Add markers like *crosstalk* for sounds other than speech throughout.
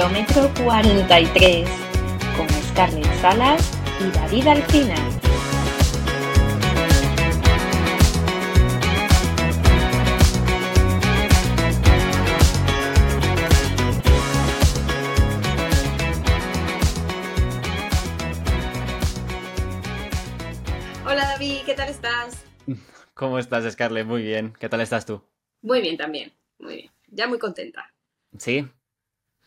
Kilómetro 43 con Scarlett Salas y David Alcina. Hola David, ¿qué tal estás? ¿Cómo estás, Scarlett? Muy bien. ¿Qué tal estás tú? Muy bien también, muy bien. Ya muy contenta. ¿Sí?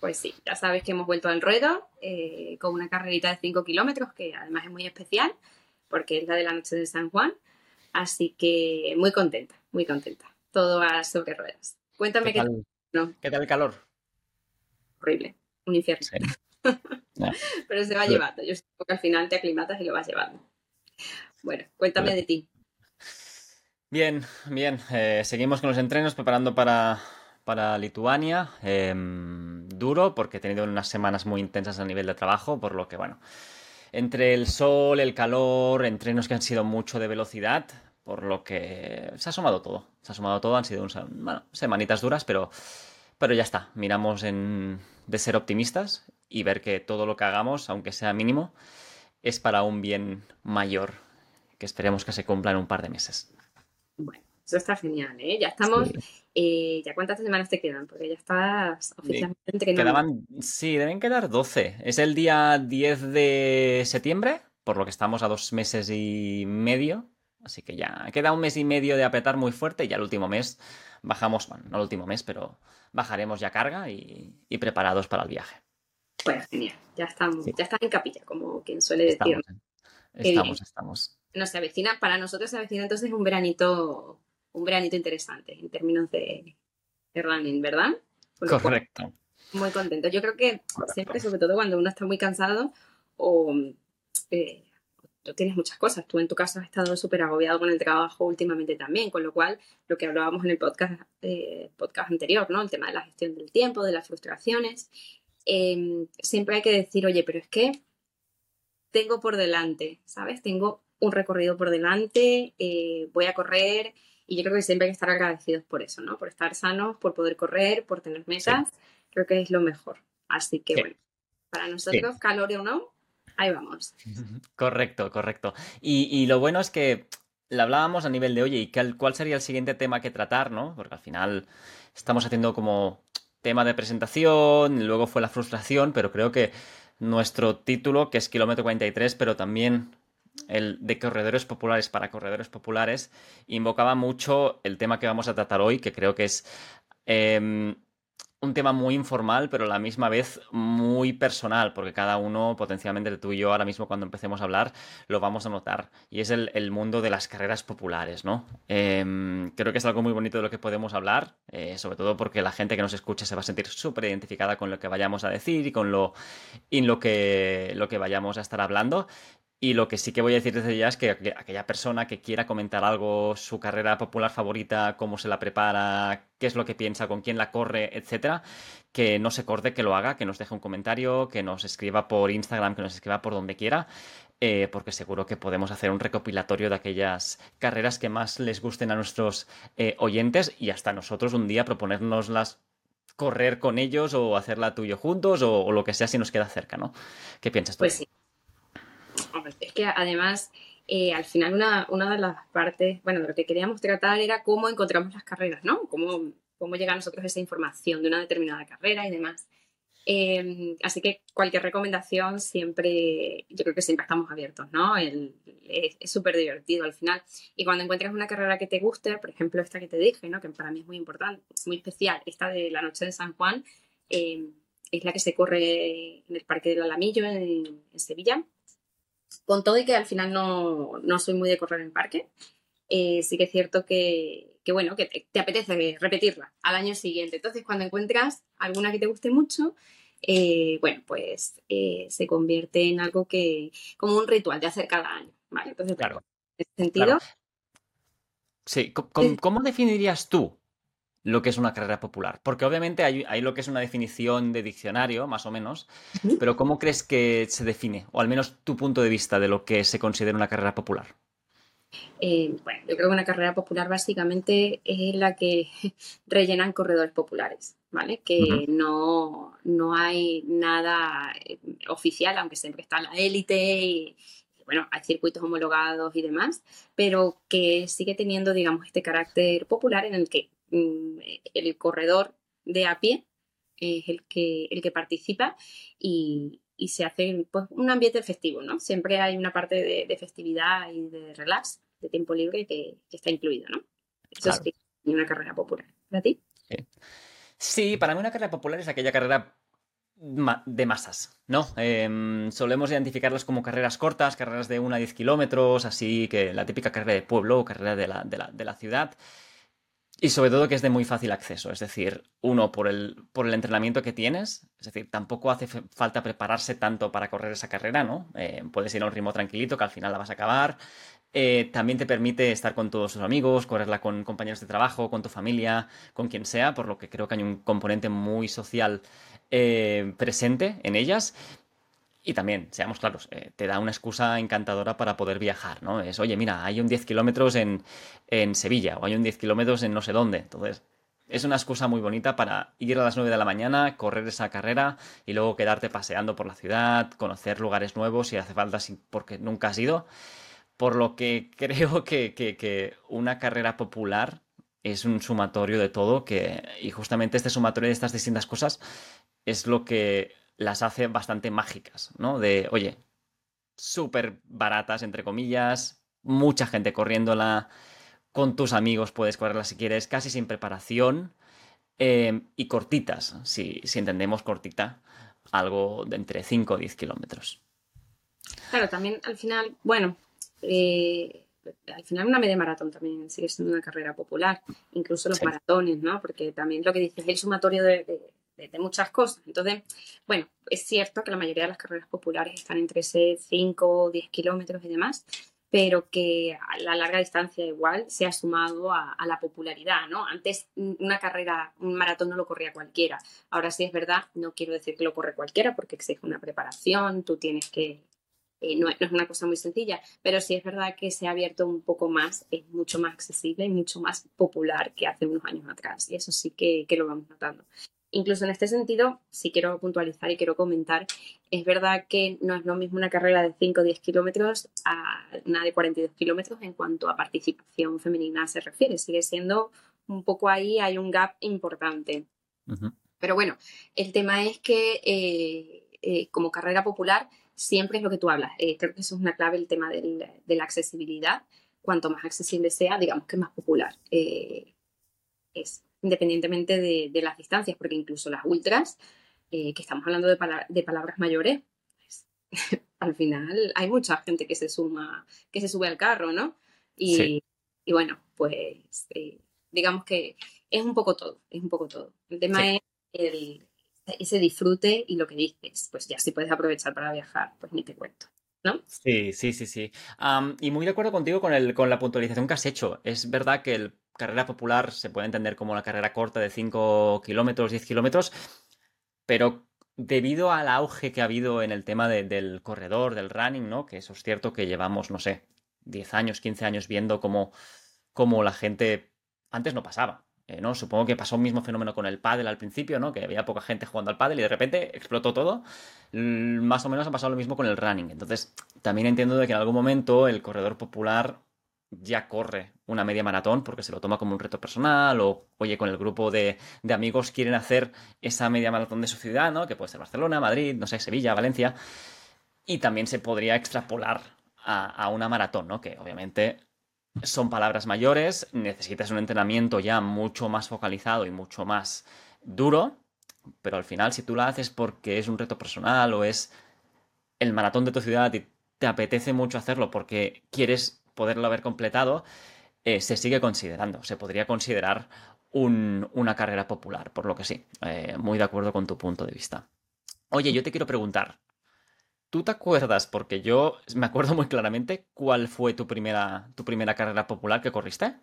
Pues sí, ya sabes que hemos vuelto al ruedo eh, con una carrerita de 5 kilómetros que además es muy especial porque es la de la noche de San Juan. Así que muy contenta, muy contenta. Todo a sobre ruedas. Cuéntame ¿Qué qué tal, No, ¿Qué tal el calor? horrible, un infierno. Sí. *laughs* Pero se va llevando. Yo supongo que al final te aclimatas y lo vas llevando. Bueno, cuéntame de ti. Bien, bien. Eh, seguimos con los entrenos preparando para, para Lituania. Em, duro porque he tenido unas semanas muy intensas a nivel de trabajo, por lo que, bueno, entre el sol, el calor, entrenos que han sido mucho de velocidad, por lo que se ha sumado todo. Se ha sumado todo, han sido un, bueno, semanitas duras, pero, pero ya está. Miramos en, de ser optimistas y ver que todo lo que hagamos, aunque sea mínimo, es para un bien mayor, que esperemos que se cumpla en un par de meses. Eso está genial, ¿eh? Ya estamos. Sí. eh, ¿Ya cuántas semanas te quedan? Porque ya estás oficialmente entrenando. Quedaban, sí, deben quedar 12. Es el día 10 de septiembre, por lo que estamos a dos meses y medio. Así que ya queda un mes y medio de apretar muy fuerte y ya el último mes bajamos, bueno, no el último mes, pero bajaremos ya carga y, y preparados para el viaje. Pues genial, ya estamos, Sí. ya estás en capilla, como quien suele decir. Estamos, estamos, estamos. No se avecina, para nosotros se avecina entonces un veranito, un veranito interesante en términos de, de running, ¿verdad? Correcto. muy contento. Yo creo que siempre, sobre todo cuando uno está muy cansado o eh, tú tienes muchas cosas. Tú en tu caso has estado súper agobiado con el trabajo últimamente también, con lo cual lo que hablábamos en el podcast, eh, podcast anterior, ¿no? El tema de la gestión del tiempo, de las frustraciones. eh, siempre hay que decir, oye, pero es que tengo por delante, ¿sabes? Tengo un recorrido por delante, eh, voy a correr y yo creo que siempre hay que estar agradecidos por eso, ¿no? Por estar sanos, por poder correr, por tener metas, creo que es lo mejor. Así que Sí. bueno, para nosotros, calor o no, ahí vamos. Correcto, correcto. Y, y lo bueno es que le hablábamos a nivel de, oye, ¿y cuál, cuál sería el siguiente tema que tratar, no? Porque al final estamos haciendo como tema de presentación, y luego fue la frustración, pero creo que nuestro título, que es Kilómetro 43, pero también el de corredores populares para corredores populares, invocaba mucho el tema que vamos a tratar hoy, que creo que es em, un tema muy informal, pero a la misma vez muy personal, porque cada uno, potencialmente tú y yo, ahora mismo cuando empecemos a hablar, lo vamos a notar. Y es el, el mundo de las carreras populares, ¿no? Em, creo que es algo muy bonito de lo que podemos hablar, eh, sobre todo porque la gente que nos escuche se va a sentir súper identificada con lo que vayamos a decir y con lo, y lo, que, lo que vayamos a estar hablando. Y lo que sí que voy a decir desde ya es que aqu- aquella persona que quiera comentar algo, su carrera popular favorita, cómo se la prepara, qué es lo que piensa, con quién la corre, etcétera, que no se corte, que lo haga, que nos deje un comentario, que nos escriba por Instagram, que nos escriba por donde quiera, eh, porque seguro que podemos hacer un recopilatorio de aquellas carreras que más les gusten a nuestros eh, oyentes y hasta nosotros un día proponernoslas correr con ellos o hacerla tú y yo juntos o, o lo que sea si nos queda cerca, ¿no? ¿Qué piensas tú? Pues sí. Es que además, eh, al final una, una de las partes, bueno, de lo que queríamos tratar era cómo encontramos las carreras, ¿no? Cómo, cómo llega a nosotros esa información de una determinada carrera y demás. Eh, así que cualquier recomendación siempre, yo creo que siempre estamos abiertos, ¿no? El- es súper divertido al final. Y cuando encuentres una carrera que te guste, por ejemplo, esta que te dije, ¿no? Que para mí es muy importante, es muy especial, esta de la noche de San Juan, eh, es la que se corre en el Parque del Alamillo, en, en Sevilla. Con todo y que al final no, no soy muy de correr en parque, eh, sí que es cierto que, que bueno, que te, te apetece repetirla al año siguiente. Entonces, cuando encuentras alguna que te guste mucho, eh, bueno, pues eh, se convierte en algo que, como un ritual de hacer cada año, ¿vale? Entonces, Claro. en ese sentido, Claro. Sí, ¿cómo definirías tú lo que es una carrera popular? Porque obviamente hay, hay lo que es una definición de diccionario, más o menos, pero ¿cómo crees que se define? O al menos tu punto de vista de lo que se considera una carrera popular. Eh, bueno, yo creo que una carrera popular básicamente es la que *laughs* rellenan corredores populares, ¿vale? Que no, no hay nada eh, oficial, aunque siempre está la élite y, bueno, hay circuitos homologados y demás, pero que sigue teniendo, digamos, este carácter popular en el que el corredor de a pie es el que, el que participa y, se hace pues, un ambiente festivo, ¿no? Siempre hay una parte de, festividad y de relax, de tiempo libre que, está incluido, ¿no? Eso es una carrera popular. ¿Para ti? Sí. para mí una carrera popular es aquella carrera de masas, ¿no? Em, solemos identificarlas como carreras cortas, carreras de 1 a 10 kilómetros, así que la típica carrera de pueblo o carrera de la, de la ciudad. Y sobre todo que es de muy fácil acceso, es decir, uno, por el, por el entrenamiento que tienes, es decir, tampoco hace falta prepararse tanto para correr esa carrera, ¿no? Eh, puedes ir a un ritmo tranquilito que al final la vas a acabar. Eh, también te permite estar con todos tus amigos, correrla con compañeros de trabajo, con tu familia, con quien sea, por lo que creo que hay un componente muy social eh, presente en ellas. Y también, seamos claros, eh, te da una excusa encantadora para poder viajar, ¿no? Es, oye, mira, hay un 10 kilómetros en, Sevilla o hay un 10 kilómetros en no sé dónde. Entonces, es una excusa muy bonita para ir a las 9 de la mañana, correr esa carrera y luego quedarte paseando por la ciudad, conocer lugares nuevos si hace falta, porque nunca has ido. Por lo que *laughs* creo que, que una carrera popular es un sumatorio de todo que, y justamente este sumatorio de estas distintas cosas es lo que las hace bastante mágicas, ¿no? De, oye, súper baratas, entre comillas, mucha gente corriéndola, con tus amigos puedes correrla si quieres, casi sin preparación, em, y cortitas, si, si, entendemos cortita, algo de entre 5 o 10 kilómetros. Claro, también al final, bueno, eh, al final una media maratón también sigue siendo una carrera popular, incluso los maratones, ¿no? Porque también lo que dices, el sumatorio de de, muchas cosas. Entonces, bueno, es cierto que la mayoría de las carreras populares están entre ese 5 o 10 kilómetros y demás, pero que a la larga distancia igual se ha sumado a, la popularidad, ¿no? Antes una carrera, un maratón no lo corría cualquiera. Ahora sí es verdad, no quiero decir que lo corre cualquiera porque exige una preparación, tú tienes que... Eh, no, es una cosa muy sencilla, pero sí es verdad que se ha abierto un poco más, es mucho más accesible y mucho más popular que hace unos años atrás. Y eso sí que lo vamos notando. Incluso en este sentido, si quiero puntualizar y quiero comentar, es verdad que no es lo mismo una carrera de 5 o 10 kilómetros a una de 42 kilómetros en cuanto a participación femenina se refiere. Sigue siendo un poco ahí, hay un gap importante. Pero bueno, el tema es que eh, eh, como carrera popular siempre es lo que tú hablas. Eh, creo que eso es una clave, el tema de la accesibilidad. Cuanto más accesible sea, digamos que más popular es independientemente de, las distancias, porque incluso las ultras, eh, que estamos hablando de, palabras mayores, pues, *laughs* al final hay mucha gente que se suma, que se sube al carro, ¿no? Y, bueno, pues eh, digamos que es un poco todo, es un poco todo. El tema es ese disfrute y lo que dices, pues ya si puedes aprovechar para viajar, pues ni te cuento. ¿No? Sí, sí, sí, sí. y muy de acuerdo contigo con, el, con la puntualización que has hecho. Es verdad que el carrera popular se puede entender como la carrera corta de 5 kilómetros, 10 kilómetros, pero debido al auge que ha habido en el tema del corredor, del running, ¿no? Que eso es cierto que llevamos, no sé, 10 años, 15 años viendo cómo, cómo la gente antes no pasaba. Eh, ¿no? Supongo que pasó un mismo fenómeno con el pádel al principio, ¿no? Que había poca gente jugando al pádel y de repente explotó todo. Más o menos ha pasado lo mismo con el running. Entonces, también entiendo de que en algún momento el corredor popular ya corre una media maratón porque se lo toma como un reto personal o, oye, con el grupo de, amigos quieren hacer esa media maratón de su ciudad, ¿no? Que puede ser Barcelona, Madrid, no sé, Sevilla, Valencia. Y también se podría extrapolar a, una maratón, ¿no? Que obviamente son palabras mayores, necesitas un entrenamiento ya mucho más focalizado y mucho más duro, pero al final si tú la haces porque es un reto personal o es el maratón de tu ciudad y te apetece mucho hacerlo porque quieres poderlo haber completado, eh, se sigue considerando. Se podría considerar una carrera popular, por lo que sí, eh, muy de acuerdo con tu punto de vista. Oye, yo te quiero preguntar, ¿tú te acuerdas, porque yo me acuerdo muy claramente, cuál fue tu primera, tu primera carrera popular que corriste?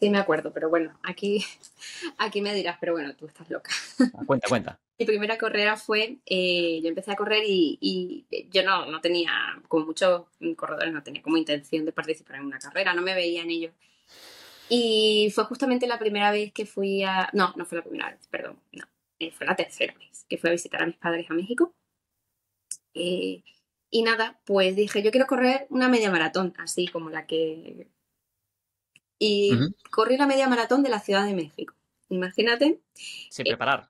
Sí, me acuerdo, pero bueno, aquí, *laughs* aquí me dirás, pero bueno, tú estás loca. Ah, cuenta, cuenta. Mi primera carrera fue, eh, yo empecé a correr y, yo no, no, tenía, como muchos corredores, no tenía como intención de participar en una carrera, no me veía en ello. Y fue justamente la primera vez que fui a... No, no fue la primera vez, perdón, no. eh, fue la tercera vez que fui a visitar a mis padres a México. Eh, y nada, pues dije, yo quiero correr una media maratón, así como la que... Y corrí la media maratón de la Ciudad de México. Imagínate. Sin preparar.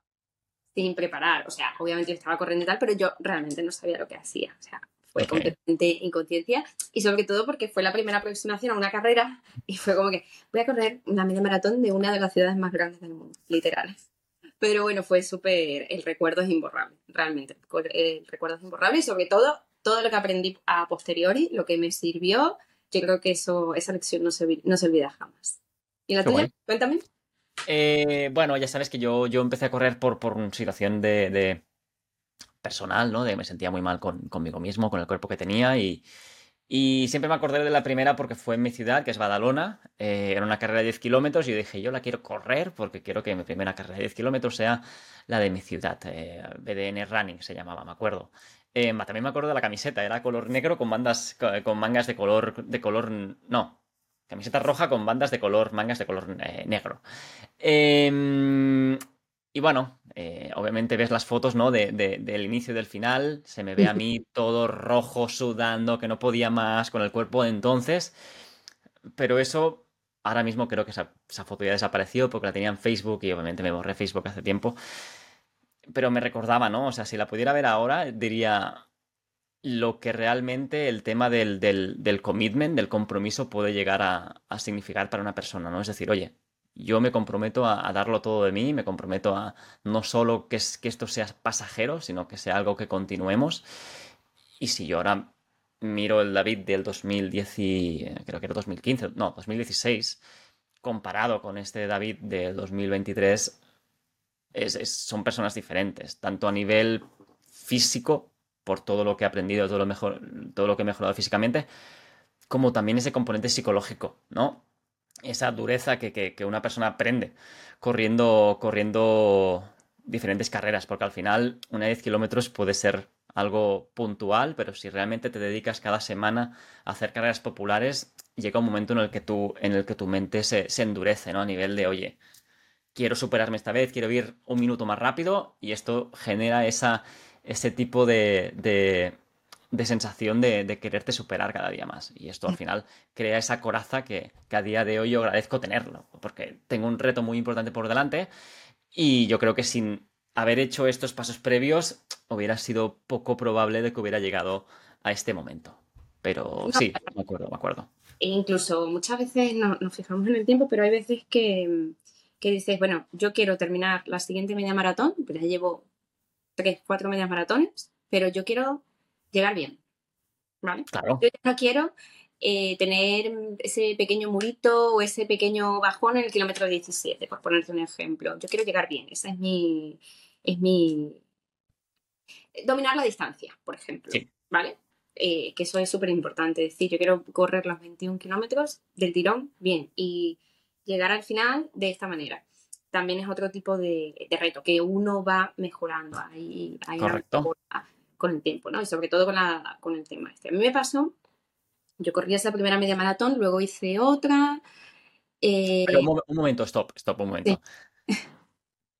Sin preparar. O sea, obviamente yo estaba corriendo y tal, pero yo realmente no sabía lo que hacía. O sea, fue completamente inconsciencia y sobre todo porque fue la primera aproximación a una carrera y fue como que voy a correr una media maratón de una de las ciudades más grandes del mundo, literal. Pero bueno, fue súper, el recuerdo es imborrable, realmente. El recuerdo es imborrable y sobre todo todo lo que aprendí a posteriori, lo que me sirvió, yo creo que eso, esa lección no se, no se olvida jamás. ¿Y la tuya? Cuéntame. Eh, bueno, ya sabes que yo, yo empecé a correr por, por situación de, personal, ¿no? De me sentía muy mal con, conmigo mismo, con el cuerpo que tenía y, y siempre me acordé de la primera porque fue en mi ciudad, que es Badalona. Eh, era una carrera de 10 kilómetros y dije, yo la quiero correr porque quiero que mi primera carrera de 10 kilómetros sea la de mi ciudad. Eh, BDN Running se llamaba, me acuerdo. Eh, también me acuerdo de la camiseta, era color negro con bandas, con mangas de color, de color, no, camiseta roja con bandas de color, mangas de color negro. Eh, y bueno, eh, obviamente ves las fotos, ¿no? De, del inicio y del final. Se me ve a mí todo rojo, sudando, que no podía más con el cuerpo de entonces. Pero eso, ahora mismo creo que esa, foto ya desapareció porque la tenía en Facebook y obviamente me borré Facebook hace tiempo. Pero me recordaba, ¿no? O sea, si la pudiera ver ahora, diría lo que realmente el tema del, del, commitment, del compromiso puede llegar a, a significar para una persona, ¿no? Es decir, oye, yo me comprometo a, darlo todo de mí, me comprometo a no solo que, que esto sea pasajero, sino que sea algo que continuemos. Y si yo ahora miro el David del 2010, creo que era 2015, no, 2016, comparado con este David del 2023, son personas diferentes, tanto a nivel físico, por todo lo que he aprendido, todo lo, mejor, todo lo que he mejorado físicamente, como también ese componente psicológico, ¿no? esa dureza que, una persona aprende corriendo, corriendo diferentes carreras, porque al final una 10 kilómetros puede ser algo puntual, pero si realmente te dedicas cada semana a hacer carreras populares, llega un momento en el que tu, en el que tu mente se, endurece, ¿no? A nivel de, oye, quiero superarme esta vez, quiero ir un minuto más rápido, y esto genera esa, ese tipo de, de sensación de, quererte superar cada día más. Y esto al mm. final crea esa coraza que, a día de hoy yo agradezco tenerlo, porque tengo un reto muy importante por delante y yo creo que sin haber hecho estos pasos previos hubiera sido poco probable de que hubiera llegado a este momento. Pero sí, me acuerdo, me acuerdo. E incluso muchas veces no, nos fijamos en el tiempo, pero hay veces que, que dices, bueno, yo quiero terminar la siguiente media maratón, pues ya llevo tres, cuatro medias maratones, pero yo quiero llegar bien. ¿Vale? Claro. Yo no quiero eh, tener ese pequeño murito o ese pequeño bajón en el kilómetro 17, por ponerte un ejemplo. Yo quiero llegar bien. Esa es mi. Es mi. Dominar la distancia, por ejemplo. ¿Vale? Eh, que eso es súper importante. Es decir, yo quiero correr los 21 kilómetros del tirón bien y llegar al final de esta manera. También es otro tipo de, reto que uno va mejorando. Ahí, ahí Correcto con el tiempo, ¿no? Y sobre todo con, la, con el tema este. A mí me pasó, yo corrí esa primera media maratón, luego hice otra. Eh, Pero un, momento, stop, stop, un momento. *laughs*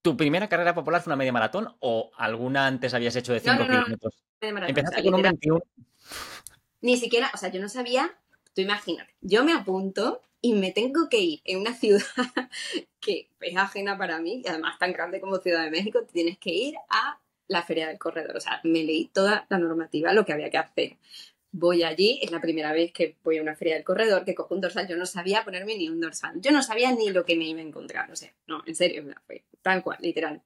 ¿Tu primera carrera popular fue una media maratón o alguna antes habías hecho de 5 kilómetros? Empezaste con un 21. Ni siquiera, o sea, yo no sabía, tú imagínate, yo me apunto y me tengo que ir en una *laughs* ciudad que es ajena para mí, y además tan grande como Ciudad de México, tienes que ir a la feria del corredor. O sea, me leí toda la normativa, lo que había que hacer. Voy allí, es la primera vez que voy a una feria del corredor, que cojo un dorsal. Yo no sabía ponerme ni un dorsal. Yo no sabía ni lo que me iba a encontrar. O sea, no, en serio, fue tal cual, literal.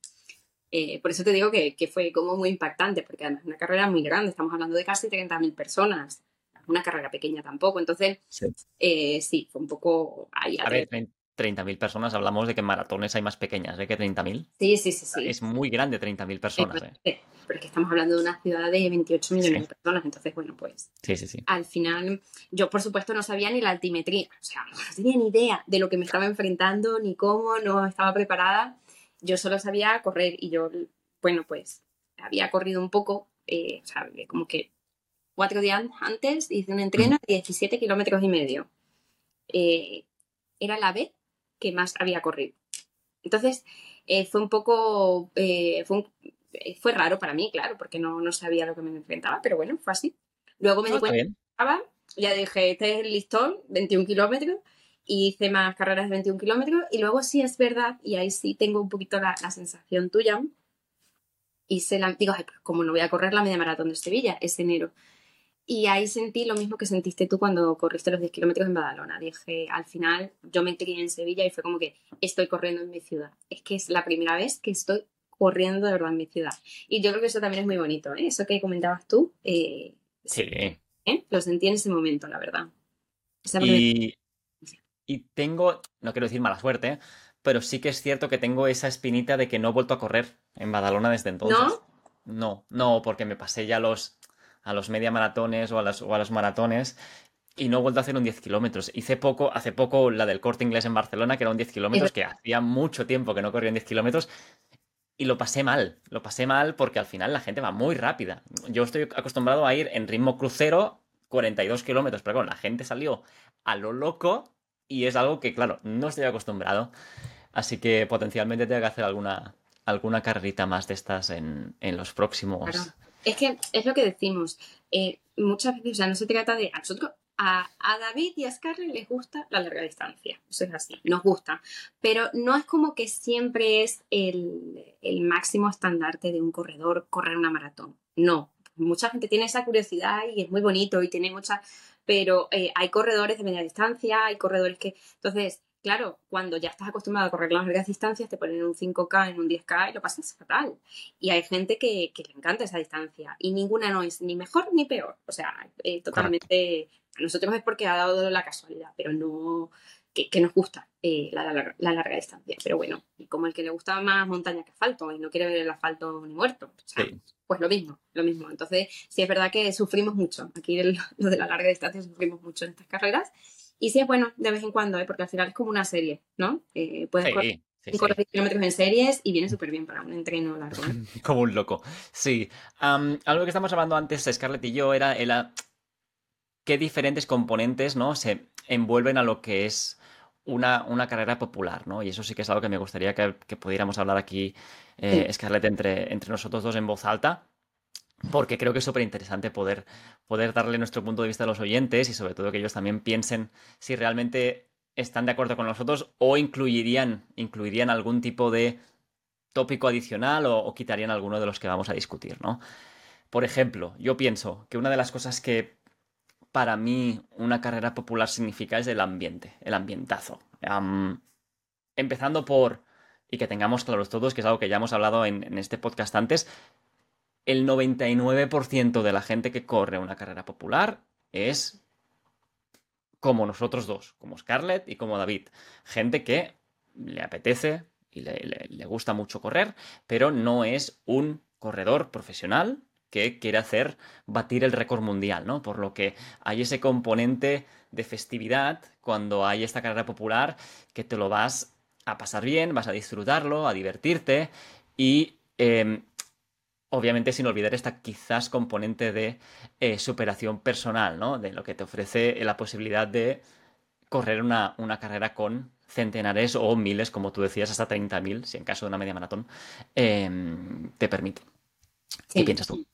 Eh, por eso te digo que, fue como muy impactante, porque además es una carrera muy grande, estamos hablando de casi 30.000 personas, una carrera pequeña tampoco, entonces sí, eh, sí fue un poco ahí. A, ver, 30.000 personas, hablamos de que en maratones hay más pequeñas ¿eh? que 30.000. Sí, sí, sí, sí. Es muy grande 30.000 personas. ¿eh? Pero es que estamos hablando de una ciudad de 28 millones de personas, entonces, bueno, pues. Sí, sí, sí. Al final, yo por supuesto no sabía ni la altimetría, o sea, no tenía ni idea de lo que me estaba enfrentando, ni cómo, no estaba preparada. Yo solo sabía correr y yo, bueno, pues había corrido un poco, eh, o sea, como que cuatro días antes hice un entreno de 17 kilómetros y medio. Eh, era la vez que más había corrido. Entonces, eh, fue un poco, eh, fue, eh, fue, raro para mí, claro, porque no, no, sabía lo que me enfrentaba, pero bueno, fue así. Luego me di cuenta que ya dije, este es el listón, 21 kilómetros, y hice más carreras de 21 kilómetros, y luego sí es verdad, y ahí sí tengo un poquito la, la sensación tuya, y se la, digo, Ay, pues como no voy a correr la media maratón de Sevilla, es enero. Y ahí sentí lo mismo que sentiste tú cuando corriste los 10 kilómetros en Badalona. Dije, al final, yo me crié en Sevilla y fue como que estoy corriendo en mi ciudad. Es que es la primera vez que estoy corriendo de verdad en mi ciudad. Y yo creo que eso también es muy bonito, ¿eh? Eso que comentabas tú. Eh, sí. ¿eh? Lo sentí en ese momento, la verdad. Y, y tengo, no quiero decir mala suerte, pero sí que es cierto que tengo esa espinita de que no he vuelto a correr en Badalona desde entonces. ¿No? No, no, porque me pasé ya los a los media maratones o a, o a los maratones y no he vuelto a hacer un 10 kilómetros. Hice poco, hace poco la del corte inglés en Barcelona, que era un 10 kilómetros, que hacía mucho tiempo que no corría en 10 kilómetros. Y lo pasé mal, lo pasé mal porque al final la gente va muy rápida. Yo estoy acostumbrado a ir en ritmo crucero 42 kilómetros, pero bueno, la gente salió a lo loco y es algo que, claro, no estoy acostumbrado. Así que potencialmente tengo que hacer alguna, alguna carrerita más de estas en, en los próximos, es que es lo que decimos. Eh, muchas veces, o sea, no se trata de. A nosotros, a, David y a Scarlett les gusta la larga distancia. Eso es así, nos gusta. Pero no es como que siempre es el, máximo estandarte de un corredor correr una maratón. No. Mucha gente tiene esa curiosidad y es muy bonito y tiene mucha. Pero eh, hay corredores de media distancia, hay corredores que. Entonces, claro, cuando ya estás acostumbrado a correr las largas distancias, te ponen un 5K, en un 10K y lo pasas fatal. Y hay gente que, le encanta esa distancia y ninguna no es ni mejor ni peor. O sea, eh, totalmente... A nosotros es porque ha dado la casualidad, pero no... Que, nos gusta eh, la, larga distancia. Pero bueno, y como el que le gusta más montaña que asfalto y no quiere ver el asfalto ni muerto, pues lo mismo, lo mismo. Entonces, sí es verdad que sufrimos mucho. Aquí lo de la larga distancia sufrimos mucho en estas carreras y sí es bueno de vez en cuando, ¿eh? porque al final es como una serie, ¿no? Eh, puedes correr, kilómetros en series y viene súper bien para un entreno largo. ¿eh? *laughs* como un loco. Sí. algo que estamos hablando antes, Scarlett y yo, era el, qué diferentes componentes ¿no? se envuelven a lo que es una, una, carrera popular, ¿no? Y eso sí que es algo que me gustaría que, pudiéramos hablar aquí, eh, Scarlett, entre, entre nosotros dos en voz alta porque creo que es súper interesante poder, poder darle nuestro punto de vista a los oyentes y sobre todo que ellos también piensen si realmente están de acuerdo con nosotros o incluirían, incluirían algún tipo de tópico adicional o, quitarían alguno de los que vamos a discutir, ¿no? Por ejemplo, yo pienso que una de las cosas que para mí una carrera popular significa es el ambiente, el ambientazo. empezando por, y que tengamos claros todos, que es algo que ya hemos hablado en este podcast antes, el 99% de la gente que corre una carrera popular es como nosotros dos, como Scarlett y como David. Gente que le apetece y le, gusta mucho correr, pero no es un corredor profesional que quiere hacer batir el récord mundial, ¿no? Por lo que hay ese componente de festividad cuando hay esta carrera popular que te lo vas a pasar bien, vas a disfrutarlo, a divertirte y em, obviamente sin olvidar esta quizás componente de eh, superación personal, ¿no? De lo que te ofrece la posibilidad de correr una, carrera con centenares o miles, como tú decías, hasta 30.000, si en caso de una media maratón, em, te permite. ¿Qué piensas tú?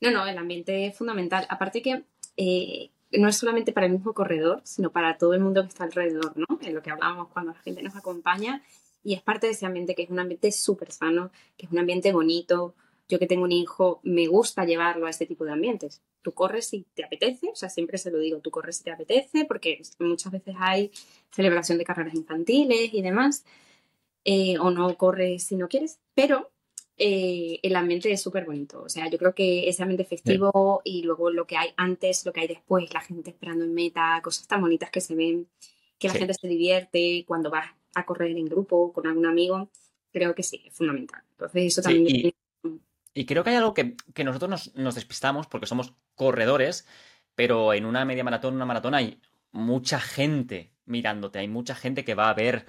No, no, el ambiente es fundamental. Aparte que eh, no es solamente para el mismo corredor, sino para todo el mundo que está alrededor, ¿no? En lo que hablábamos cuando la gente nos acompaña y es parte de ese ambiente que es un ambiente súper sano, que es un ambiente bonito, yo que tengo un hijo, me gusta llevarlo a este tipo de ambientes. Tú corres si te apetece, o sea, siempre se lo digo, tú corres si te apetece, porque muchas veces hay celebración de carreras infantiles y demás, eh, o no corres si no quieres, pero eh, el ambiente es súper bonito. O sea, yo creo que ese ambiente festivo y luego lo que hay antes, lo que hay después, la gente esperando en meta, cosas tan bonitas que se ven, que la gente se divierte cuando vas a correr en grupo con algún amigo, creo que sí, es fundamental. Entonces, eso también y creo que hay algo que, nosotros nos, despistamos porque somos corredores, pero en una media maratón, una maratón hay mucha gente mirándote, hay mucha gente que va a ver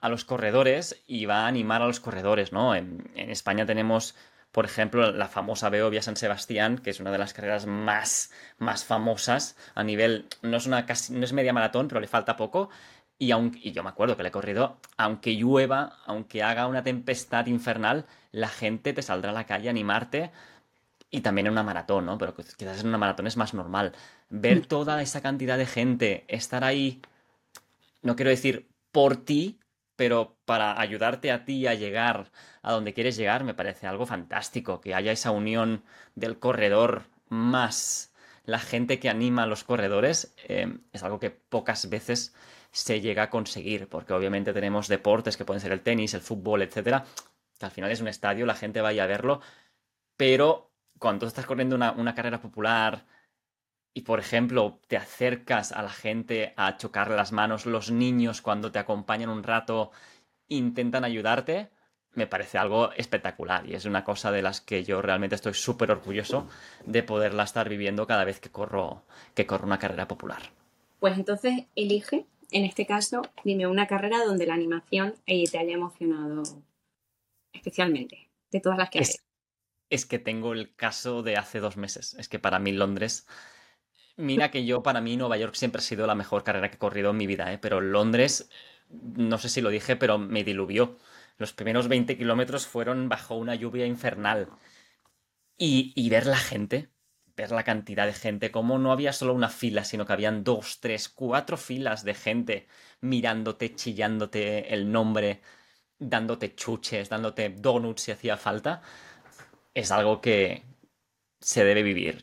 a los corredores y va a animar a los corredores, ¿no? En, España tenemos, por ejemplo, la famosa Beovia San Sebastián, que es una de las carreras más, más famosas a nivel, no es, una, casi, no es media maratón, pero le falta poco, Y, aunque, y yo me acuerdo que le he corrido, aunque llueva, aunque haga una tempestad infernal, la gente te saldrá a la calle a animarte. Y también en una maratón, ¿no? Pero quizás en una maratón es más normal. Ver mm. toda esa cantidad de gente, estar ahí, no quiero decir por ti, pero para ayudarte a ti a llegar a donde quieres llegar, me parece algo fantástico. Que haya esa unión del corredor más la gente que anima a los corredores, eh, es algo que pocas veces se llega a conseguir, porque obviamente tenemos deportes que pueden ser el tenis, el fútbol, etcétera, que al final es un estadio, la gente vaya a verlo, pero cuando estás corriendo una, carrera popular y, por ejemplo, te acercas a la gente a chocarle las manos, los niños cuando te acompañan un rato intentan ayudarte, me parece algo espectacular y es una cosa de las que yo realmente estoy súper orgulloso de poderla estar viviendo cada vez que corro, que corro una carrera popular. Pues entonces elige en este caso, dime una carrera donde la animación eh, te haya emocionado especialmente, de todas las que es, Es que tengo el caso de hace dos meses. Es que para mí Londres... Mira que yo, para mí, Nueva York siempre ha sido la mejor carrera que he corrido en mi vida, ¿eh? pero Londres, no sé si lo dije, pero me diluvió. Los primeros 20 kilómetros fueron bajo una lluvia infernal. Y, ver la gente, ver la cantidad de gente, como no había solo una fila, sino que habían dos, tres, cuatro filas de gente mirándote, chillándote el nombre, dándote chuches, dándote donuts si hacía falta, es algo que se debe vivir.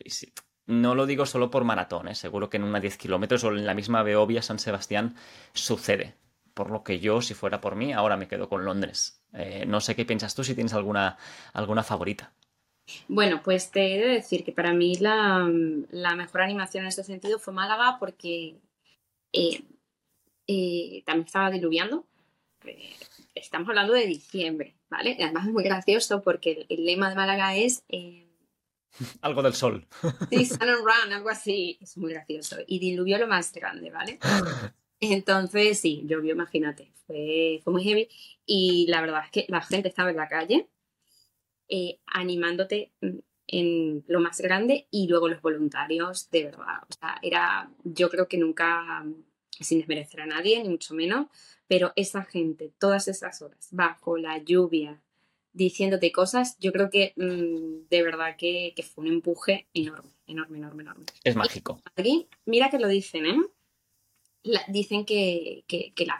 No lo digo solo por maratones, seguro que en una 10 kilómetros o en la misma Beovia San Sebastián sucede. Por lo que yo, si fuera por mí, ahora me quedo con Londres. Eh, no sé qué piensas tú si tienes alguna, alguna favorita. Bueno, pues te he de decir que para mí la, mejor animación en ese sentido fue Málaga porque eh, eh, también estaba diluviando. Estamos hablando de diciembre, ¿vale? además es muy gracioso porque el, lema de Málaga es... *laughs* algo del sol. Sí, sun and run, algo así. Es muy gracioso. Y diluvió lo más grande, ¿vale? *laughs* Entonces, sí, llovió, imagínate. Fue, fue muy heavy. Y la verdad es que la gente estaba en la calle eh, animándote mm, en lo más grande y luego los voluntarios, de verdad. O sea, era, yo creo que nunca, mm, sin desmerecer a nadie, ni mucho menos, pero esa gente, todas esas horas, bajo la lluvia, diciéndote cosas, yo creo que mm, de verdad que, fue un empuje enorme, enorme, enorme, enorme. Es mágico. Aquí, mira que lo dicen, ¿eh? Dicen que, la,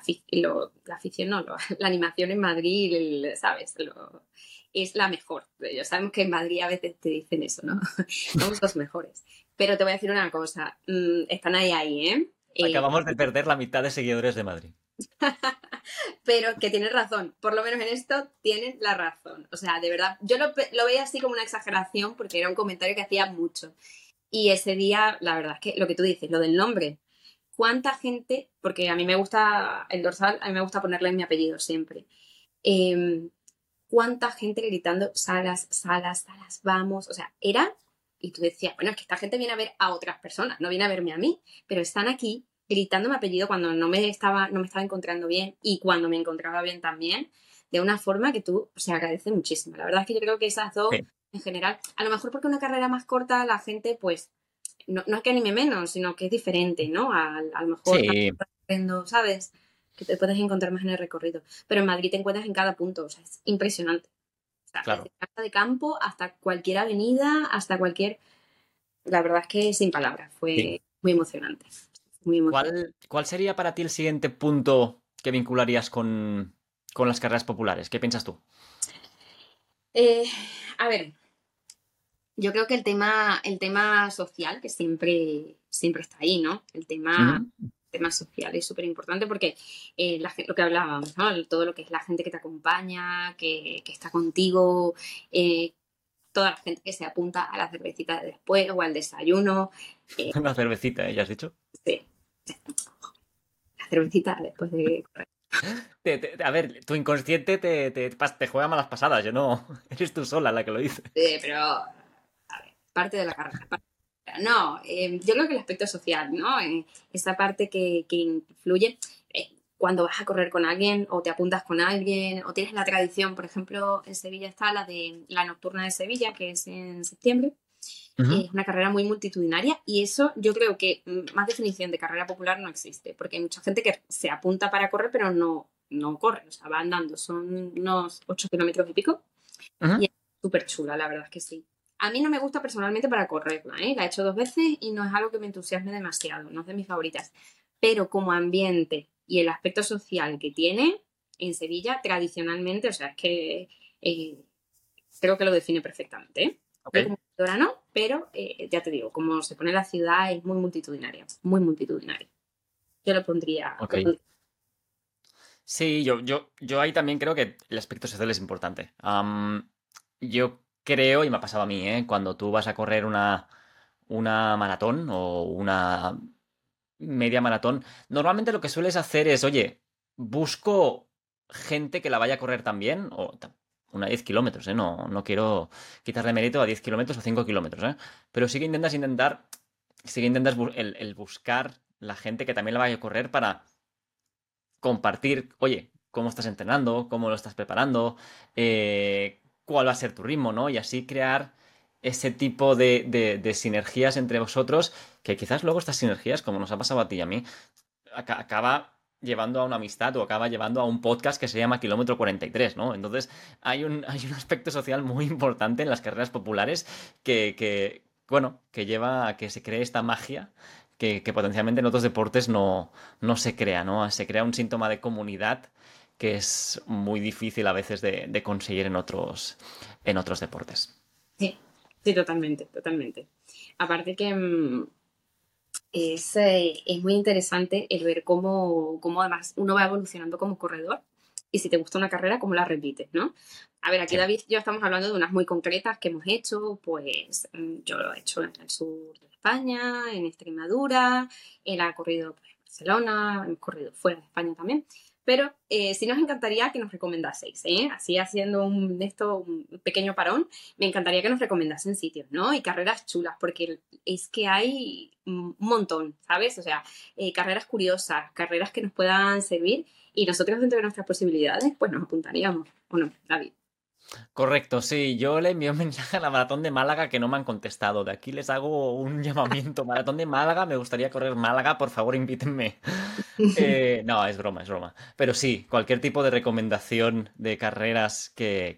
afición, no, *laughs* la animación en Madrid, ¿sabes? Lo, es la mejor. Ya sabemos que en Madrid a veces te dicen eso, ¿no? *laughs* Somos los mejores. Pero te voy a decir una cosa, mm, están ahí, ahí, ¿eh? ¿eh? Acabamos de perder la mitad de seguidores de Madrid. *laughs* Pero que tienes razón, por lo menos en esto tienen la razón. O sea, de verdad, yo lo, lo veía así como una exageración porque era un comentario que hacía mucho. Y ese día, la verdad es que lo que tú dices, lo del nombre, ¿cuánta gente? Porque a mí me gusta el dorsal, a mí me gusta ponerle mi apellido siempre. Eh, cuánta gente gritando, salas, salas, salas, vamos. O sea, era, y tú decías, bueno, es que esta gente viene a ver a otras personas, no viene a verme a mí, pero están aquí gritando mi apellido cuando no me estaba, no me estaba encontrando bien y cuando me encontraba bien también, de una forma que tú se agradece muchísimo. La verdad es que yo creo que esas dos, en general, a lo mejor porque una carrera más corta, la gente, pues, no, no es que anime menos, sino que es diferente, ¿no? A, lo mejor, sí. ¿sabes? que te puedes encontrar más en el recorrido. Pero en Madrid te encuentras en cada punto, o sea, es impresionante. O sea, desde de campo hasta cualquier avenida, hasta cualquier... La verdad es que sin palabras, fue muy emocionante. ¿Cuál, sería para ti el siguiente punto que vincularías con, las carreras populares? ¿Qué piensas tú? Eh, a ver, yo creo que el tema, el tema social, que siempre, siempre está ahí, ¿no? El tema temas sociales súper importante porque eh, lo que hablábamos, ¿no? todo lo que es la gente que te acompaña, que, está contigo, eh, toda la gente que se apunta a la cervecita de después o al desayuno. Eh, *laughs* ¿La cervecita, ya has dicho? Sí. La cervecita después de *laughs* a ver, tu inconsciente te, te, juega malas pasadas, yo no. *laughs* Eres tú sola la que lo dice. Sí, pero. Parte de la carrera. No, eh, yo creo que el aspecto social, ¿no? Eh, esa parte que, influye eh, cuando vas a correr con alguien o te apuntas con alguien o tienes la tradición, por ejemplo, en Sevilla está la de la nocturna de Sevilla, que es en septiembre. Es una carrera muy multitudinaria y eso yo creo que mm, más definición de carrera popular no existe, porque hay mucha gente que se apunta para correr pero no, no corre, o sea, va andando, son unos 8 kilómetros y pico y es súper chula, la verdad es que sí. A mí no me gusta personalmente para correrla, ¿eh? la he hecho dos veces y no es algo que me entusiasme demasiado, no es de mis favoritas, pero como ambiente y el aspecto social que tiene en Sevilla tradicionalmente, o sea, es que eh, creo que lo define perfectamente. ¿eh? Como no, pero eh, ya te digo, como se pone la ciudad es muy multitudinaria, muy multitudinaria. Yo lo pondría. Sí, yo, yo, yo ahí también creo que el aspecto social es importante. yo creo, y me ha pasado a mí, ¿eh? cuando tú vas a correr una, una maratón o una media maratón, normalmente lo que sueles hacer es, oye, busco gente que la vaya a correr también, o una 10 kilómetros, ¿eh? No, no quiero quitarle mérito a 10 kilómetros o 5 kilómetros, ¿eh? Pero sí que intentas intentar, sí que intentas el, buscar la gente que también la vaya a correr para compartir, oye, cómo estás entrenando, cómo lo estás preparando, eh, cuál va a ser tu ritmo, ¿no? Y así crear ese tipo de, de, sinergias entre vosotros, que quizás luego estas sinergias, como nos ha pasado a ti y a mí, acaba llevando a una amistad o acaba llevando a un podcast que se llama Kilómetro 43, ¿no? Entonces hay un, *laughs* hay un aspecto social muy importante en las carreras populares que, bueno, que lleva a que se cree esta magia que, que potencialmente en otros deportes no, no, se crea, ¿no? Se crea un síntoma de comunidad que es muy difícil a veces de, de conseguir en otros, en otros deportes. Sí, sí, totalmente, totalmente. Aparte que mm, es, eh, es muy interesante el ver cómo, cómo, además uno va evolucionando como corredor y si te gusta una carrera, cómo la repites, ¿no? A ver, aquí David y yo estamos hablando de unas muy concretas que hemos hecho, pues mm, yo lo he hecho en el sur de España, en Extremadura, él ha corrido pues, en Barcelona, hemos corrido fuera de España también. Pero eh, sí nos encantaría que nos recomendaseis, ¿eh? así haciendo un, esto, un pequeño parón, me encantaría que nos recomendasen sitios, ¿no? Y carreras chulas, porque es que hay un montón, ¿sabes? O sea, eh, carreras curiosas, carreras que nos puedan servir y nosotros dentro de nuestras posibilidades, pues nos apuntaríamos, ¿o no, David? Correcto, sí. Yo le envío un *laughs* mensaje a la maratón de Málaga que no me han contestado. De aquí les hago un *laughs* llamamiento. Maratón de Málaga, me gustaría correr Málaga, por favor invítenme. *laughs* Eh, no, es broma, es broma. Pero sí, cualquier tipo de recomendación de carreras que,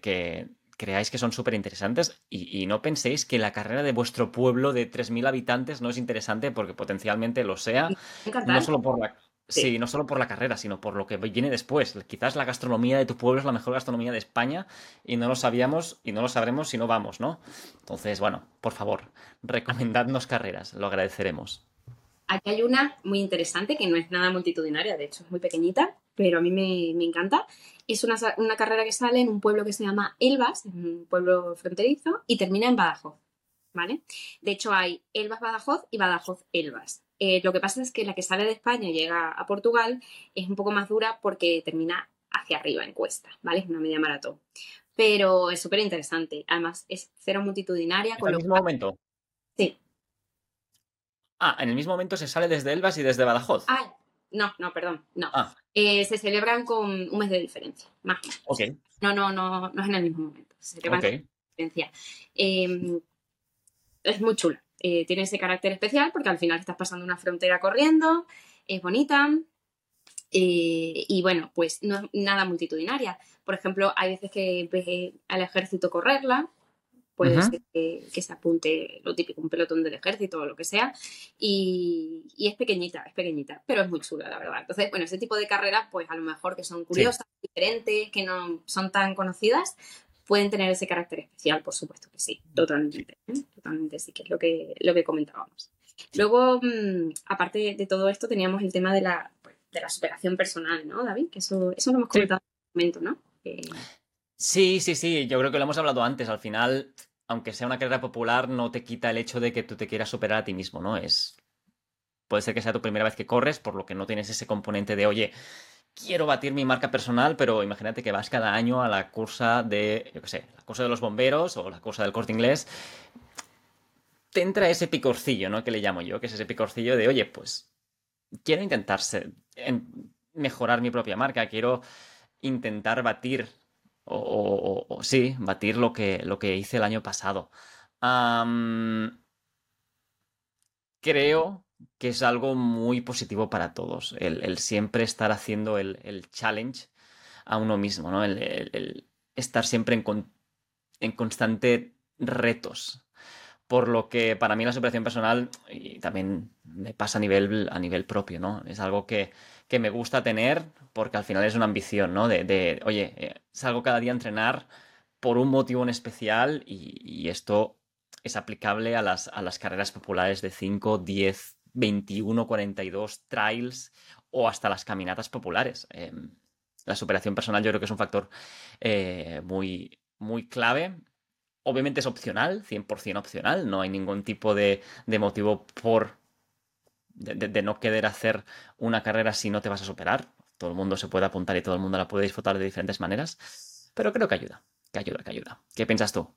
creáis que son súper interesantes y, no penséis que la carrera de vuestro pueblo de 3.000 habitantes no es interesante porque potencialmente lo sea. No solo por la... Sí. no solo por la carrera, sino por lo que viene después. Quizás la gastronomía de tu pueblo es la mejor gastronomía de España y no lo sabíamos y no lo sabremos si no vamos, ¿no? Entonces, bueno, por favor, recomendadnos carreras, lo agradeceremos. Aquí hay una muy interesante que no es nada multitudinaria, de hecho es muy pequeñita, pero a mí me, encanta. Es una, una, carrera que sale en un pueblo que se llama Elvas, un pueblo fronterizo, y termina en Badajoz, ¿vale? De hecho hay Elvas-Badajoz y Badajoz-Elvas. Eh, lo que pasa es que la que sale de España y llega a Portugal es un poco más dura porque termina hacia arriba en cuesta, ¿vale? Es una media maratón. Pero es súper interesante. Además, es cero multitudinaria. ¿En el mismo momento? Sí. Ah, en el mismo momento se sale desde Elvas y desde Badajoz. Ah, no, no, perdón, no. Ah. Eh, se celebran con un mes de diferencia, más Ok. No, no, no, no es en el mismo momento. Se celebran con diferencia. Em, es muy chula. Eh, tiene ese carácter especial porque al final estás pasando una frontera corriendo, es bonita. Eh, y bueno, pues no es nada multitudinaria. Por ejemplo, hay veces que ves al ejército correrla, puede ser que, se apunte lo típico, un pelotón del ejército o lo que sea, y, es pequeñita, es pequeñita, pero es muy chula, la verdad. Entonces, bueno, ese tipo de carreras, pues a lo mejor que son curiosas, diferentes, que no son tan conocidas, pueden tener ese carácter especial, por supuesto que sí, totalmente, ¿eh? totalmente sí, que es lo que, lo que comentábamos. Luego, mm, aparte de todo esto, teníamos el tema de la, pues, de la superación personal, ¿no, David? Que eso, eso lo hemos comentado en un momento, ¿no? Sí, sí, sí, yo creo que lo hemos hablado antes. Al final, aunque sea una carrera popular, no te quita el hecho de que tú te quieras superar a ti mismo, ¿no? Es. Puede ser que sea tu primera vez que corres, por lo que no tienes ese componente de, oye, quiero batir mi marca personal, pero imagínate que vas cada año a la cursa de, yo qué sé, la cursa de los bomberos o la cursa del corte inglés. Te entra ese picorcillo, ¿no? Que le llamo yo, que es ese picorcillo de, oye, pues quiero intentar mejorar mi propia marca, quiero intentar batir, o, sí, batir lo que, lo que hice el año pasado. creo que es algo muy positivo para todos, el, siempre estar haciendo el, challenge a uno mismo, ¿no? El, estar siempre en, en constante retos. Por lo que para mí la superación personal, y también me pasa a nivel, a nivel propio, ¿no? Es algo que, me gusta tener porque al final es una ambición, ¿no? De, oye, eh, salgo cada día a entrenar por un motivo en especial y, esto es aplicable a las, a las carreras populares de 5, 10, 21, 42 trails o hasta las caminatas populares. Em, la superación personal yo creo que es un factor eh, muy, muy clave. Obviamente es opcional, 100% opcional, no hay ningún tipo de, motivo por de, no querer hacer una carrera si no te vas a superar. Todo el mundo se puede apuntar y todo el mundo la puede disfrutar de diferentes maneras, pero creo que ayuda, que ayuda, que ayuda. ¿Qué piensas tú?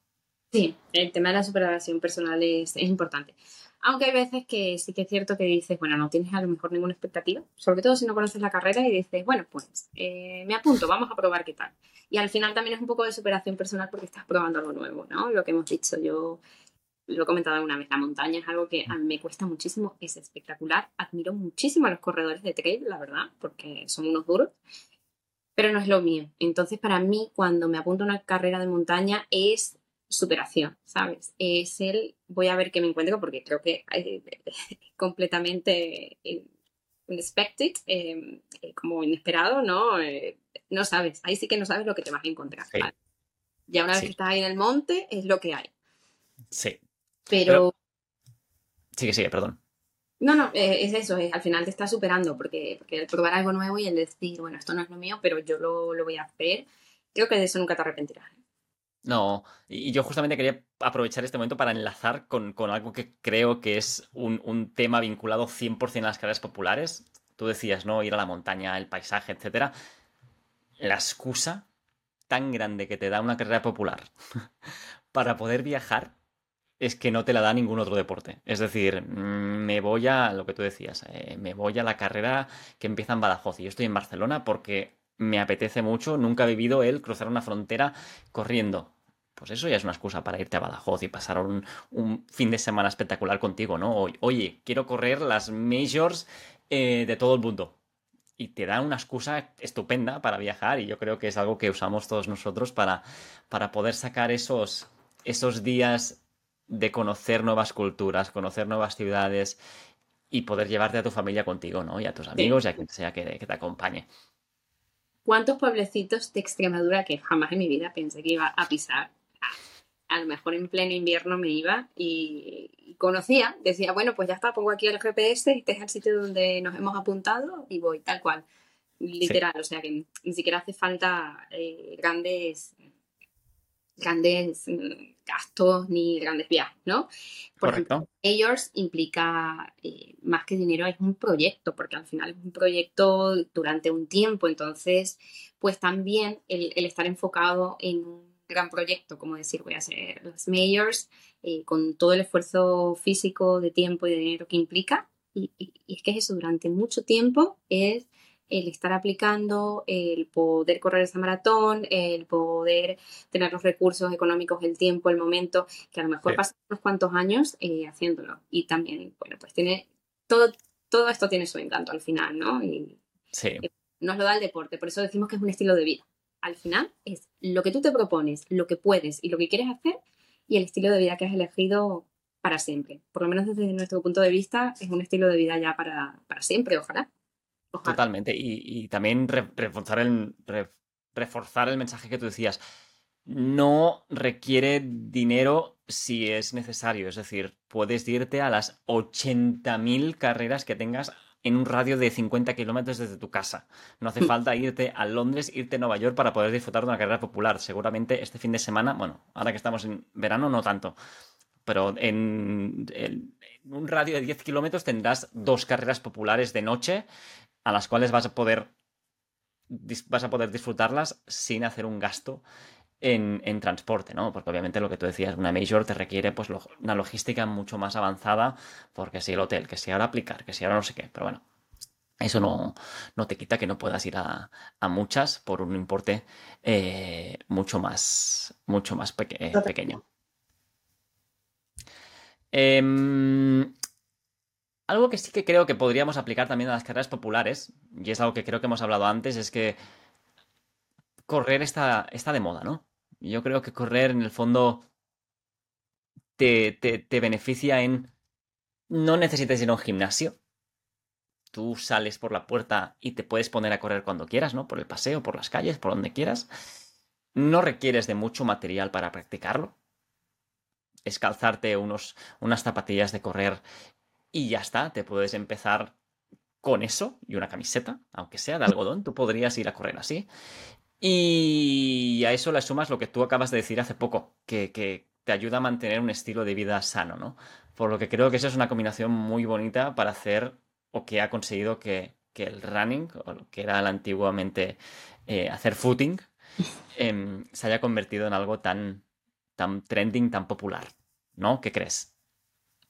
Sí, el tema de la superación personal es importante. Aunque hay veces que sí que es cierto que dices, bueno, no tienes a lo mejor ninguna expectativa, sobre todo si no conoces la carrera y dices, bueno, pues eh, me apunto, vamos a probar qué tal. Y al final también es un poco de superación personal porque estás probando algo nuevo, ¿no? Lo que hemos dicho, yo lo he comentado alguna vez, la montaña es algo que a mí me cuesta muchísimo, es espectacular, admiro muchísimo a los corredores de trail, la verdad, porque son unos duros, pero no es lo mío. Entonces, para mí, cuando me apunto a una carrera de montaña es superación, ¿sabes? Es el voy a ver qué me encuentro porque creo que *laughs* eh, completamente unexpected, em, eh, como inesperado, ¿no? Eh, no sabes, ahí sí que no sabes lo que te vas a encontrar. Ya una vez que estás ahí en el monte, es lo que hay. Sí. Pero... Sigue, sigue, perdón. No, no, es eso, al final te está superando, porque, porque, el probar algo nuevo y el decir, bueno, esto no es lo mío, pero yo lo, lo voy a hacer, creo que de eso nunca te arrepentirás. No, y yo justamente quería aprovechar este momento para enlazar con, algo que creo que es un, tema vinculado 100% a las carreras populares. Tú decías, ¿no? Ir a la montaña, el paisaje, etc. La excusa tan grande que te da una carrera popular *laughs* para poder viajar es que no te la da ningún otro deporte. Es decir, mm, me voy a lo que tú decías, eh, me voy a la carrera que empieza en Badajoz y yo estoy en Barcelona porque me apetece mucho, nunca he vivido el cruzar una frontera corriendo pues eso ya es una excusa para irte a Badajoz y pasar un, fin de semana espectacular contigo, ¿no? Oye, quiero correr las majors eh, de todo el mundo. Y te da una excusa estupenda para viajar y yo creo que es algo que usamos todos nosotros para, para poder sacar esos, esos días de conocer nuevas culturas, conocer nuevas ciudades y poder llevarte a tu familia contigo, ¿no? Y a tus amigos y a quien sea que, te acompañe. ¿Cuántos pueblecitos de Extremadura que jamás en mi vida pensé que iba a pisar a lo mejor en pleno invierno me iba y, conocía, decía, bueno, pues ya está, pongo aquí el GPS, este es el sitio donde nos hemos apuntado y voy, tal cual. Literal, o sea que ni siquiera hace falta eh, grandes grandes mm, gastos ni grandes viajes, ¿no? Por ejemplo, ellos implica eh, más que dinero, es un proyecto, porque al final es un proyecto durante un tiempo, entonces, pues también el, el estar enfocado en un gran proyecto, como decir, voy a hacer las majors, eh, con todo el esfuerzo físico, de tiempo y de dinero que implica. Y, es que eso durante mucho tiempo es el estar aplicando, el poder correr esa maratón, el poder tener los recursos económicos, el tiempo, el momento, que a lo mejor pasan unos cuantos años eh, haciéndolo. Y también, bueno, pues tiene todo, todo esto tiene su encanto al final, ¿no? Y sí. Eh, nos lo da el deporte, por eso decimos que es un estilo de vida al final es lo que tú te propones, lo que puedes y lo que quieres hacer y el estilo de vida que has elegido para siempre. Por lo menos desde nuestro punto de vista es un estilo de vida ya para, siempre, ojalá. Totalmente. Y, también reforzar, el, reforzar el mensaje que tú decías. No requiere dinero si es necesario. Es decir, puedes irte a las 80.000 carreras que tengas en un radio de 50 kilómetros desde tu casa. No hace falta irte a Londres, irte a Nueva York para poder disfrutar de una carrera popular. Seguramente este fin de semana, bueno, ahora que estamos en verano no tanto, pero en, un radio de 10 kilómetros tendrás dos carreras populares de noche a las cuales vas a poder vas a poder disfrutarlas sin hacer un gasto en, transporte, ¿no? Porque obviamente lo que tú decías, una major te requiere pues una logística mucho más avanzada, porque si el hotel, que si ahora aplicar, que si ahora no sé qué, pero bueno, eso no, no te quita que no puedas ir a, muchas por un importe eh, mucho más, mucho más pequeño. Em, algo que sí que creo que podríamos aplicar también a las carreras populares, y es algo que creo que hemos hablado antes, es que correr está, está de moda, ¿no? Yo creo que correr en el fondo te, te, beneficia en... No necesitas ir a un gimnasio. Tú sales por la puerta y te puedes poner a correr cuando quieras, ¿no? Por el paseo, por las calles, por donde quieras. No requieres de mucho material para practicarlo. Es calzarte unos, unas zapatillas de correr y ya está. Te puedes empezar con eso y una camiseta, aunque sea de algodón. Tú podrías ir a correr así. Y a eso le sumas lo que tú acabas de decir hace poco, que, que te ayuda a mantener un estilo de vida sano, ¿no? Por lo que creo que esa es una combinación muy bonita para hacer o que ha conseguido que, el running, o lo que era antiguamente eh, hacer footing, *laughs* em, se haya convertido en algo tan, tan trending, tan popular, ¿no? ¿Qué crees?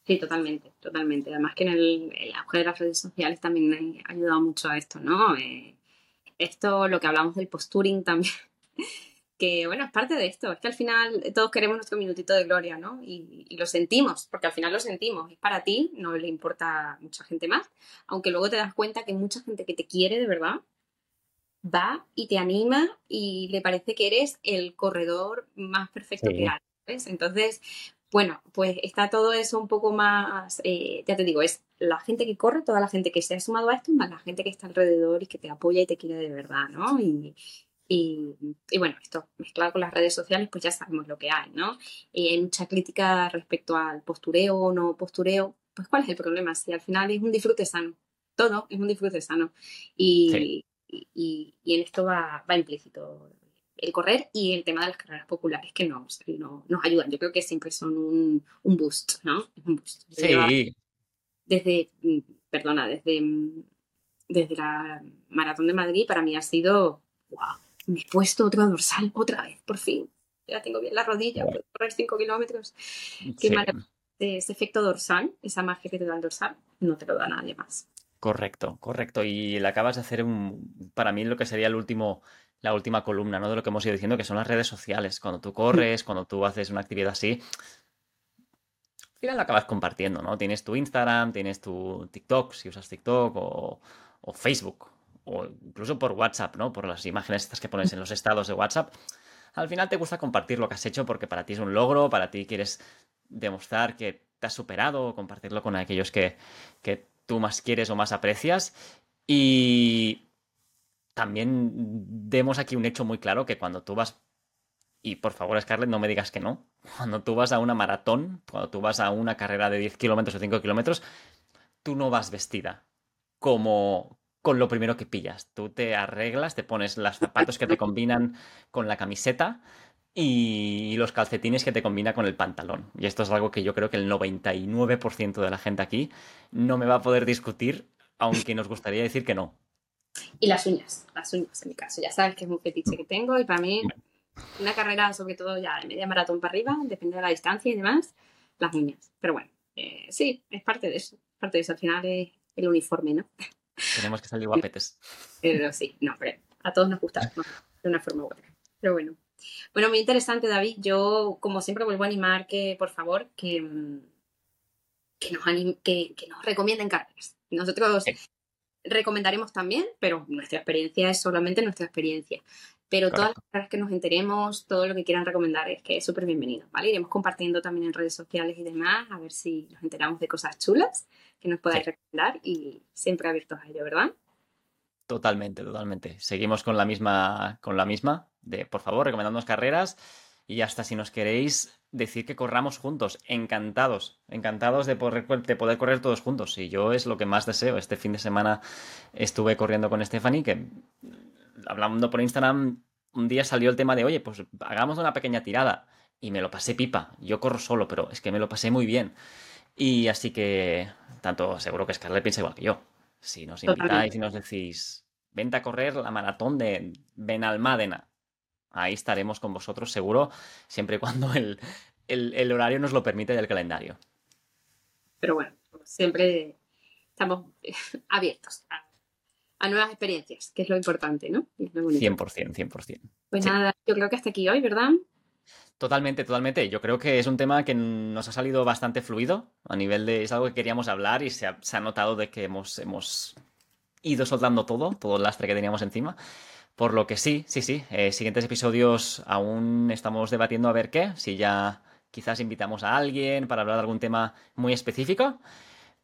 Sí, totalmente, totalmente. Además que en el, auge de las redes sociales también ha ayudado mucho a esto, ¿no? Eh, esto, lo que hablamos del posturing también, *laughs* que bueno, es parte de esto, es que al final todos queremos nuestro minutito de gloria, ¿no? Y, lo sentimos, porque al final lo sentimos, es para ti, no le importa a mucha gente más, aunque luego te das cuenta que mucha gente que te quiere de verdad va y te anima y le parece que eres el corredor más perfecto que hay. ¿ves? Entonces, bueno, pues está todo eso un poco más, eh, ya te digo, es la gente que corre, toda la gente que se ha sumado a esto, más la gente que está alrededor y que te apoya y te quiere de verdad, ¿no? Y, y, bueno, esto mezclado con las redes sociales, pues ya sabemos lo que hay, ¿no? Y hay mucha crítica respecto al postureo o no postureo. Pues ¿cuál es el problema? Si al final es un disfrute sano. Todo es un disfrute sano. Y, y, en esto va, va implícito el correr y el tema de las carreras populares que nos, nos ayudan. Yo creo que siempre son un, un boost, ¿no? Un boost. Sí. Desde, mm, perdona, desde, mm, desde la Maratón de Madrid para mí ha sido, wow, me he puesto otro dorsal otra vez, por fin. Ya tengo bien la rodilla, puedo correr 5 kilómetros. Qué Ese efecto dorsal, esa magia que te da el dorsal, no te lo da nadie más. Correcto, correcto. Y le acabas de hacer un, para mí lo que sería el último la última columna, ¿no? De lo que hemos ido diciendo, que son las redes sociales. Cuando tú corres, cuando tú haces una actividad así, al final la acabas compartiendo, ¿no? Tienes tu Instagram, tienes tu TikTok, si usas TikTok, o, Facebook, o incluso por WhatsApp, ¿no? Por las imágenes estas que pones en los estados de WhatsApp. Al final te gusta compartir lo que has hecho porque para ti es un logro, para ti quieres demostrar que te has superado, compartirlo con aquellos que, que tú más quieres o más aprecias. Y también demos aquí un hecho muy claro que cuando tú vas, y por favor Scarlett, no me digas que no, cuando tú vas a una maratón, cuando tú vas a una carrera de 10 kilómetros o 5 kilómetros, tú no vas vestida como con lo primero que pillas. Tú te arreglas, te pones los zapatos que te combinan con la camiseta y los calcetines que te combina con el pantalón. Y esto es algo que yo creo que el 99% de la gente aquí no me va a poder discutir, aunque nos gustaría decir que no. Y las uñas, las uñas en mi caso. Ya sabes que es un fetiche que tengo y para mí una carrera, sobre todo ya de media maratón para arriba, depende de la distancia y demás, las uñas. Pero bueno, eh, sí, es parte de eso. Parte de eso. Al final es el uniforme, ¿no? Tenemos que salir guapetes. Pero sí, no, pero a todos nos gusta de una forma u otra. Pero bueno. Bueno, muy interesante, David. Yo, como siempre, vuelvo a animar que, por favor, que, que, nos, que, que nos recomienden carreras. Nosotros recomendaremos también, pero nuestra experiencia es solamente nuestra experiencia. Pero todas las cosas que nos enteremos, todo lo que quieran recomendar es que es súper bienvenido, ¿vale? Iremos compartiendo también en redes sociales y demás, a ver si nos enteramos de cosas chulas que nos podáis recomendar y siempre abiertos a ello, ¿verdad? Totalmente, totalmente. Seguimos con la misma, con la misma, de por favor, recomendándonos carreras y hasta si nos queréis decir que corramos juntos. Encantados, encantados de poder, de poder correr todos juntos. Y yo es lo que más deseo. Este fin de semana estuve corriendo con Stephanie, que hablando por Instagram, un día salió el tema de, oye, pues hagamos una pequeña tirada. Y me lo pasé pipa. Yo corro solo, pero es que me lo pasé muy bien. Y así que, tanto seguro que Scarlett piensa igual que yo. Si nos invitáis y nos decís, vente a correr la maratón de Benalmádena ahí estaremos con vosotros seguro, siempre y cuando el, horario nos lo permite del calendario. Pero bueno, siempre estamos *laughs* abiertos a, nuevas experiencias, que es lo importante, ¿no? 100%, 100%. Pues nada, yo creo que hasta aquí hoy, ¿verdad? Totalmente, totalmente. Yo creo que es un tema que nos ha salido bastante fluido a nivel de... Es algo que queríamos hablar y se ha, notado de que hemos, hemos ido soltando todo, todo el lastre que teníamos encima. Por lo que sí, sí, sí. Eh, siguientes episodios aún estamos debatiendo a ver qué. Si ya quizás invitamos a alguien para hablar de algún tema muy específico.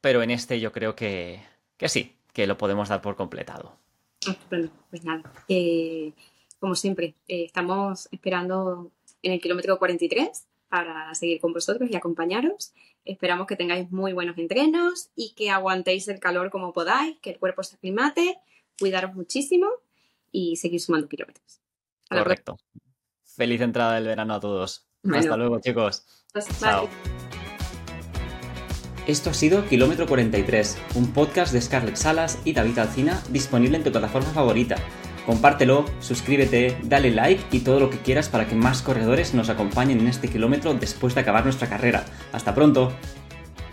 Pero en este yo creo que, que sí, que lo podemos dar por completado. Estupendo. Pues nada. Eh, como siempre, eh, estamos esperando en el kilómetro 43 para seguir con vosotros y acompañaros. Esperamos que tengáis muy buenos entrenos y que aguantéis el calor como podáis, que el cuerpo se aclimate, cuidaros muchísimo y seguir sumando kilómetros. Correcto. Feliz entrada del verano a todos. Hasta luego, chicos. Pues, Chao. Esto ha sido Kilómetro 43, un podcast de Scarlett Salas y David Alcina disponible en tu plataforma favorita Compártelo, suscríbete, dale like y todo lo que quieras para que más corredores nos acompañen en este kilómetro después de acabar nuestra carrera. ¡Hasta pronto!